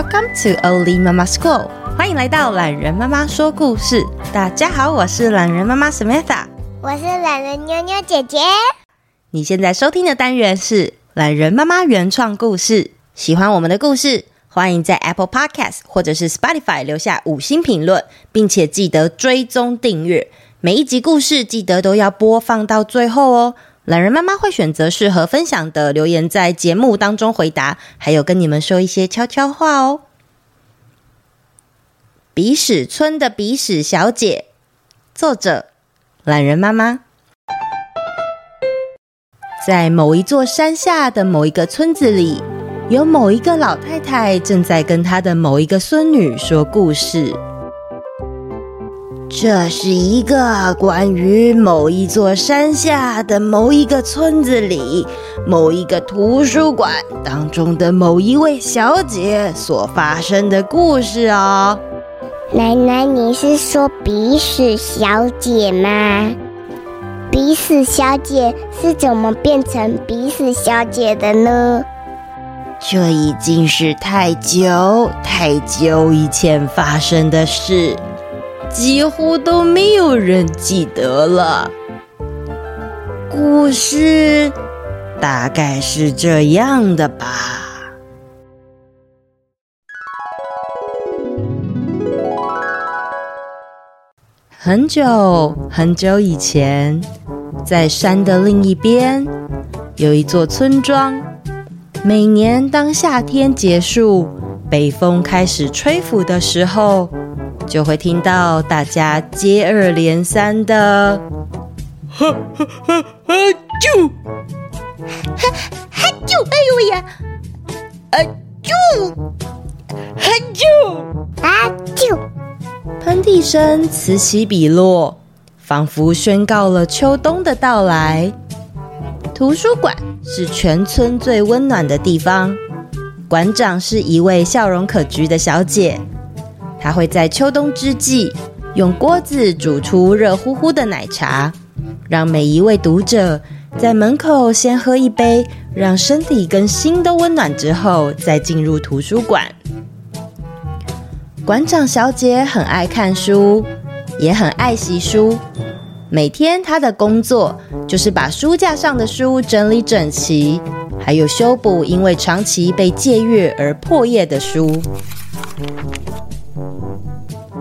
Welcome to Oli Mama School，欢迎来到懒人妈妈说故事。大家好，我是懒人妈妈 Samantha，我是懒人妞妞姐姐。你现在收听的单元是懒人妈妈原创故事。喜欢我们的故事，欢迎在 Apple Podcast 或者是 Spotify 留下五星评论，并且记得追踪订阅。每一集故事记得都要播放到最后哦。懒人妈妈会选择适合分享的留言，在节目当中回答，还有跟你们说一些悄悄话哦。鼻屎村的鼻屎小姐，作者：懒人妈妈。在某一座山下的某一个村子里，有某一个老太太正在跟她的某一个孙女说故事。这是一个关于某一座山下的某一个村子里某一个图书馆当中的某一位小姐所发生的故事哦。奶奶，你是说鼻屎小姐吗？鼻屎小姐是怎么变成鼻屎小姐的呢？这已经是太久太久以前发生的事。几乎都没有人记得了。故事大概是这样的吧。很久很久以前，在山的另一边，有一座村庄。每年当夏天结束，北风开始吹拂的时候，就会听到大家接二连三的“哈哈哈哈啾，哈哈啾，哎呦喂呀，啊啾，哈啾，啊啾”，喷嚏声此起彼落，仿佛宣告了秋冬的到来。图书馆是全村最温暖的地方，馆长是一位笑容可掬的小姐。他会在秋冬之际，用锅子煮出热乎乎的奶茶，让每一位读者在门口先喝一杯，让身体跟心都温暖之后，再进入图书馆。馆长小姐很爱看书，也很爱惜书。每天她的工作就是把书架上的书整理整齐，还有修补因为长期被借阅而破页的书。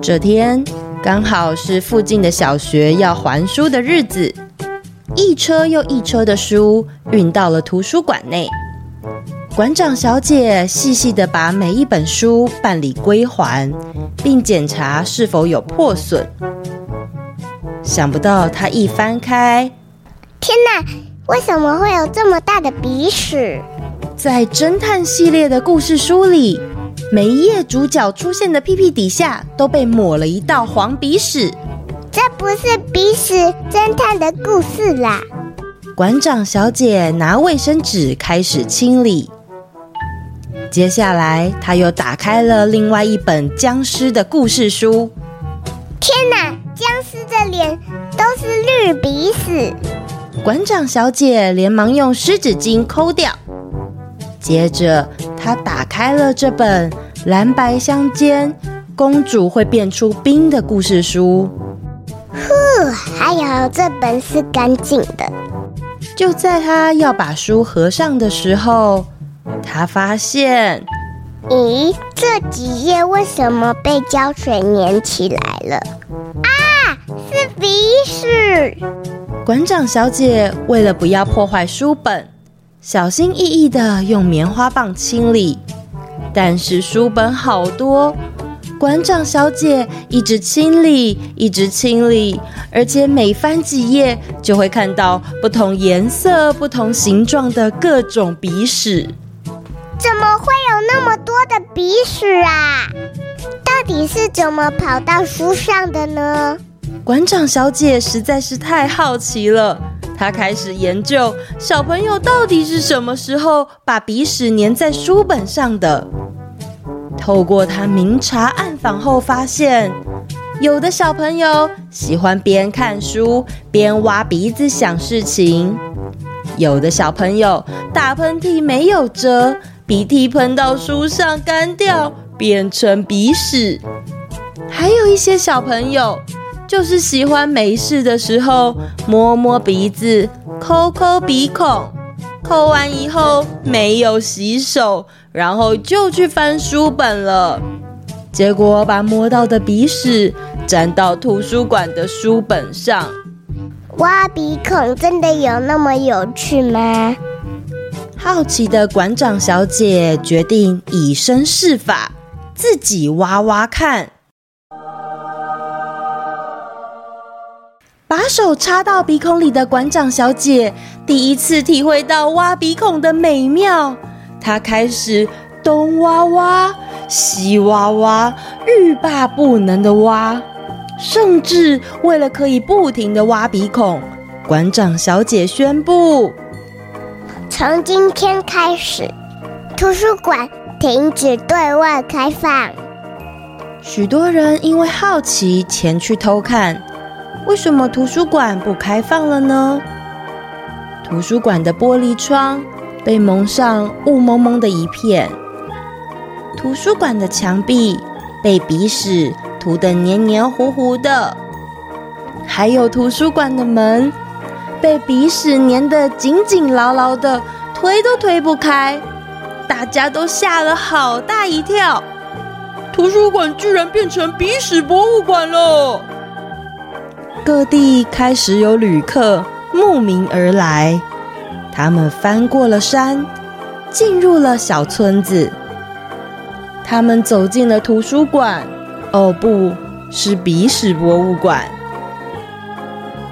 这天刚好是附近的小学要还书的日子，一车又一车的书运到了图书馆内。馆长小姐细细的把每一本书办理归还，并检查是否有破损。想不到她一翻开，天哪！为什么会有这么大的鼻屎？在侦探系列的故事书里。每一页主角出现的屁屁底下都被抹了一道黄鼻屎，这不是鼻屎侦探的故事啦。馆长小姐拿卫生纸开始清理，接下来她又打开了另外一本僵尸的故事书。天哪，僵尸的脸都是绿鼻屎！馆长小姐连忙用湿纸巾抠掉。接着，她打开了这本蓝白相间、公主会变出冰的故事书。呼，还有这本是干净的。就在他要把书合上的时候，他发现，咦，这几页为什么被胶水粘起来了？啊，是鼻屎！馆长小姐为了不要破坏书本。小心翼翼的用棉花棒清理，但是书本好多，馆长小姐一直清理，一直清理，而且每翻几页就会看到不同颜色、不同形状的各种鼻屎。怎么会有那么多的鼻屎啊？到底是怎么跑到书上的呢？馆长小姐实在是太好奇了。他开始研究小朋友到底是什么时候把鼻屎粘在书本上的。透过他明察暗访后发现，有的小朋友喜欢边看书边挖鼻子想事情；有的小朋友打喷嚏没有遮，鼻涕喷到书上干掉，变成鼻屎。还有一些小朋友，就是喜欢没事的时候摸摸鼻子、抠抠鼻孔，抠完以后没有洗手，然后就去翻书本了，结果把摸到的鼻屎粘到图书馆的书本上。挖鼻孔真的有那么有趣吗？好奇的馆长小姐决定以身试法，自己挖挖看。把手插到鼻孔里的馆长小姐第一次体会到挖鼻孔的美妙。她开始东挖挖，西挖挖，欲罢不能的挖。甚至为了可以不停的挖鼻孔，馆长小姐宣布：从今天开始，图书馆停止对外开放。许多人因为好奇前去偷看。为什么图书馆不开放了呢？图书馆的玻璃窗被蒙上雾蒙蒙的一片，图书馆的墙壁被鼻屎涂得黏黏糊糊的，还有图书馆的门被鼻屎粘得紧紧牢牢的，推都推不开。大家都吓了好大一跳，图书馆居然变成鼻屎博物馆了！各地开始有旅客慕名而来，他们翻过了山，进入了小村子。他们走进了图书馆，哦，不是鼻屎博物馆。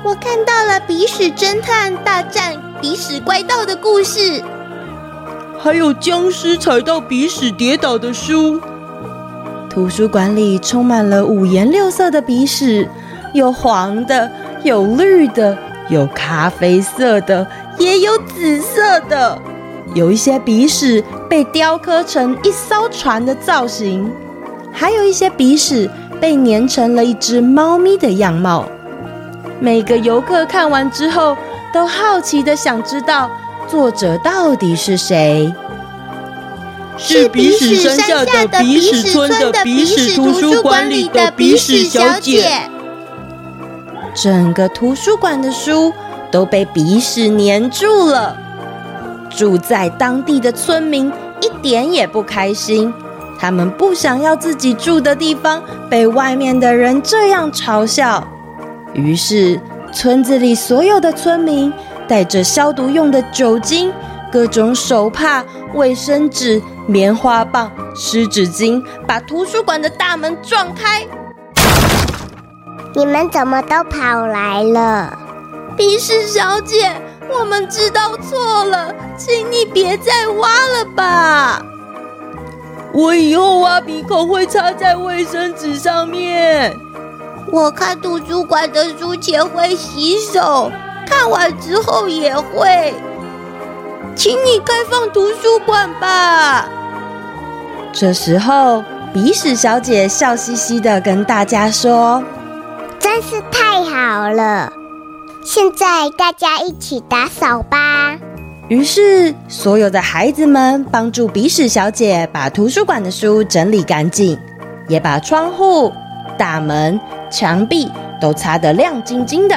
我看到了鼻屎侦探大战鼻屎怪盗的故事，还有僵尸踩到鼻屎跌倒的书。图书馆里充满了五颜六色的鼻屎。有黄的，有绿的，有咖啡色的，也有紫色的。有一些鼻屎被雕刻成一艘船的造型，还有一些鼻屎被粘成了一只猫咪的样貌。每个游客看完之后，都好奇的想知道作者到底是谁。是鼻屎山下的鼻屎村的鼻屎图书馆里的鼻屎小姐。整个图书馆的书都被鼻屎粘住了，住在当地的村民一点也不开心。他们不想要自己住的地方被外面的人这样嘲笑，于是村子里所有的村民带着消毒用的酒精、各种手帕、卫生纸、棉花棒、湿纸巾，把图书馆的大门撞开。你们怎么都跑来了？鼻屎小姐，我们知道错了，请你别再挖了吧。我以后挖鼻孔会插在卫生纸上面。我看图书馆的书前会洗手，看完之后也会。请你开放图书馆吧。这时候，鼻屎小姐笑嘻嘻的跟大家说。真是太好了！现在大家一起打扫吧。于是，所有的孩子们帮助鼻屎小姐把图书馆的书整理干净，也把窗户、大门、墙壁都擦得亮晶晶的。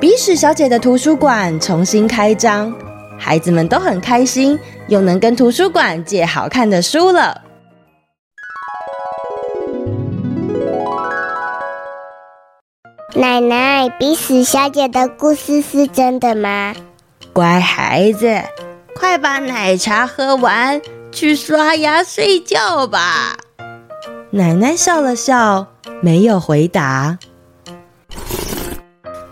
鼻屎小姐的图书馆重新开张，孩子们都很开心，又能跟图书馆借好看的书了。奶奶，鼻屎小姐的故事是真的吗？乖孩子，快把奶茶喝完，去刷牙睡觉吧。奶奶笑了笑，没有回答。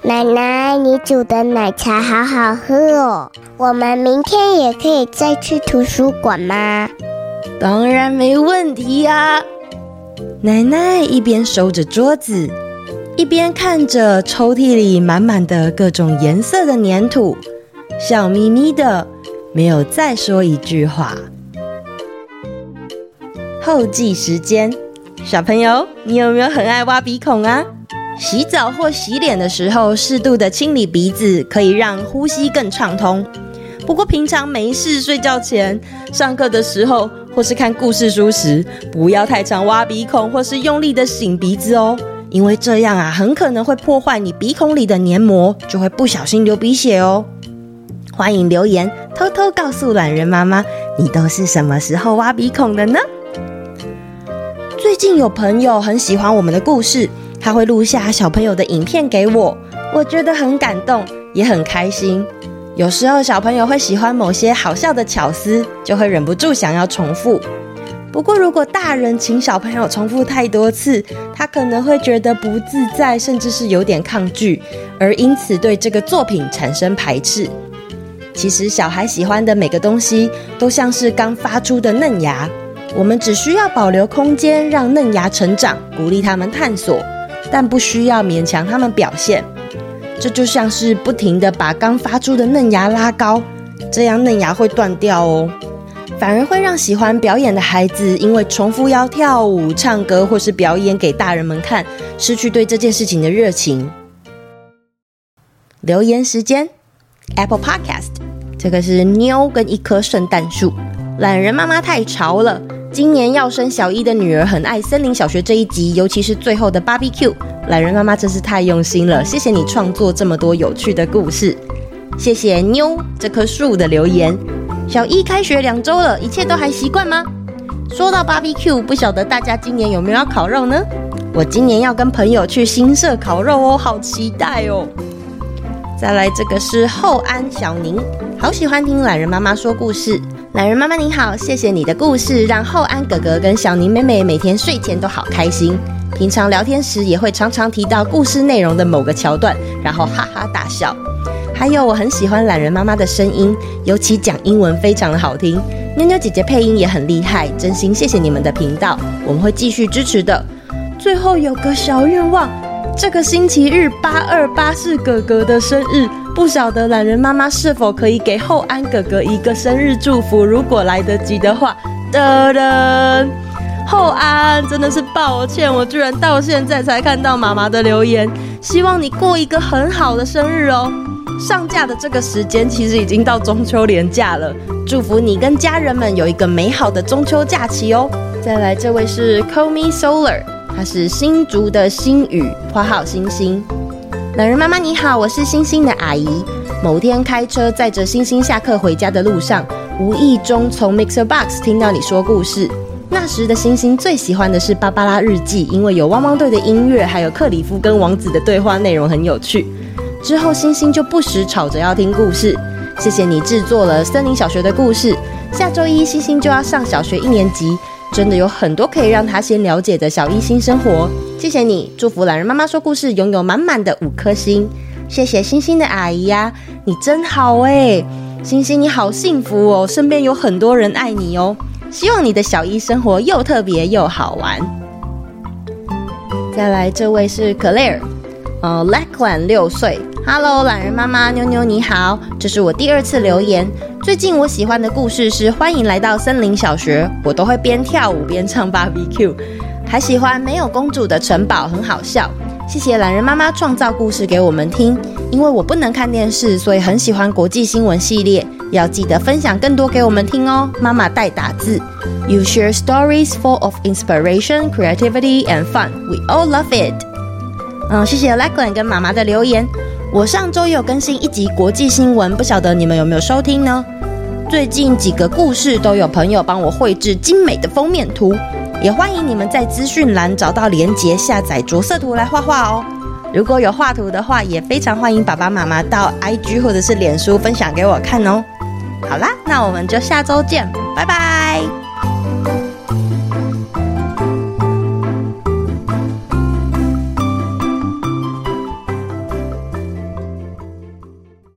奶奶，你煮的奶茶好好喝哦。我们明天也可以再去图书馆吗？当然没问题呀。奶奶一边收着桌子。一边看着抽屉里满满的各种颜色的粘土，笑眯眯的，没有再说一句话。后记时间，小朋友，你有没有很爱挖鼻孔啊？洗澡或洗脸的时候，适度的清理鼻子，可以让呼吸更畅通。不过平常没事睡觉前、上课的时候或是看故事书时，不要太常挖鼻孔或是用力的擤鼻子哦，因为这样啊，很可能会破坏你鼻孔里的黏膜，就会不小心流鼻血哦。欢迎留言，偷偷告诉懒人妈妈，你都是什么时候挖鼻孔的呢？最近有朋友很喜欢我们的故事，他会录下小朋友的影片给我，我觉得很感动，也很开心。有时候小朋友会喜欢某些好笑的巧思，就会忍不住想要重复。不过如果大人请小朋友重复太多次，他可能会觉得不自在，甚至是有点抗拒，而因此对这个作品产生排斥。其实小孩喜欢的每个东西都像是刚发出的嫩芽，我们只需要保留空间让嫩芽成长，鼓励他们探索，但不需要勉强他们表现。这就像是不停地把刚发出的嫩芽拉高，这样嫩芽会断掉哦，反而会让喜欢表演的孩子因为重复要跳舞、唱歌或是表演给大人们看，失去对这件事情的热情。留言时间，Apple Podcast。这个是妞跟一棵圣诞树。懒人妈妈太潮了，今年要生小一的女儿很爱森林小学这一集，尤其是最后的 BBQ。懒人妈妈真是太用心了，谢谢你创作这么多有趣的故事。谢谢妞这棵树的留言。小一开学两周了，一切都还习惯吗？说到 BBQ，不晓得大家今年有没有要烤肉呢？我今年要跟朋友去新社烤肉哦，好期待哦。再来，这个是后安小宁。好喜欢听懒人妈妈说故事，懒人妈妈你好，谢谢你的故事，让厚安哥哥跟小宁妹妹每天睡前都好开心。平常聊天时也会常常提到故事内容的某个桥段，然后哈哈大笑。还有我很喜欢懒人妈妈的声音，尤其讲英文非常的好听。妞妞姐姐配音也很厉害，真心谢谢你们的频道，我们会继续支持的。最后有个小愿望，这个星期日八二八是哥哥的生日。不晓得懒人妈妈是否可以给厚安哥哥一个生日祝福？如果来得及的话，噔噔，厚安真的是抱歉，我居然到现在才看到妈妈的留言。希望你过一个很好的生日哦。上架的这个时间其实已经到中秋连假了，祝福你跟家人们有一个美好的中秋假期哦。再来，这位是 Call Me Solar，他是新竹的星宇，花号星星。榄仁妈妈你好，我是星星的阿姨。某天开车载着星星下课回家的路上，无意中从 Mixer Box 听到你说故事。那时的星星最喜欢的是《芭芭拉日记》，因为有汪汪队的音乐，还有克里夫跟王子的对话内容很有趣。之后星星就不时吵着要听故事。谢谢你制作了森林小学的故事。下周一星星就要上小学一年级。真的有很多可以让他先了解的小一新生活，谢谢你，祝福懒人妈妈说故事拥有满满的五颗星，谢谢星星的阿姨呀，你真好诶，星星你好幸福哦，身边有很多人爱你哦，希望你的小一生活又特别又好玩。再来这位是 Claire，呃，Lakwan 六岁。Hello，懒人妈妈妞妞你好，这是我第二次留言。最近我喜欢的故事是《欢迎来到森林小学》，我都会边跳舞边唱 BBQ。还喜欢没有公主的城堡，很好笑。谢谢懒人妈妈创造故事给我们听，因为我不能看电视，所以很喜欢国际新闻系列。要记得分享更多给我们听哦。妈妈代打字，You share stories full of inspiration, creativity and fun. We all love it。嗯，谢谢 Laklan 跟妈妈的留言。我上周有更新一集国际新闻，不晓得你们有没有收听呢？最近几个故事都有朋友帮我绘制精美的封面图，也欢迎你们在资讯栏找到连结下载着色图来画画哦。如果有画图的话，也非常欢迎爸爸妈妈到 IG 或者是脸书分享给我看哦。好啦，那我们就下周见，拜拜。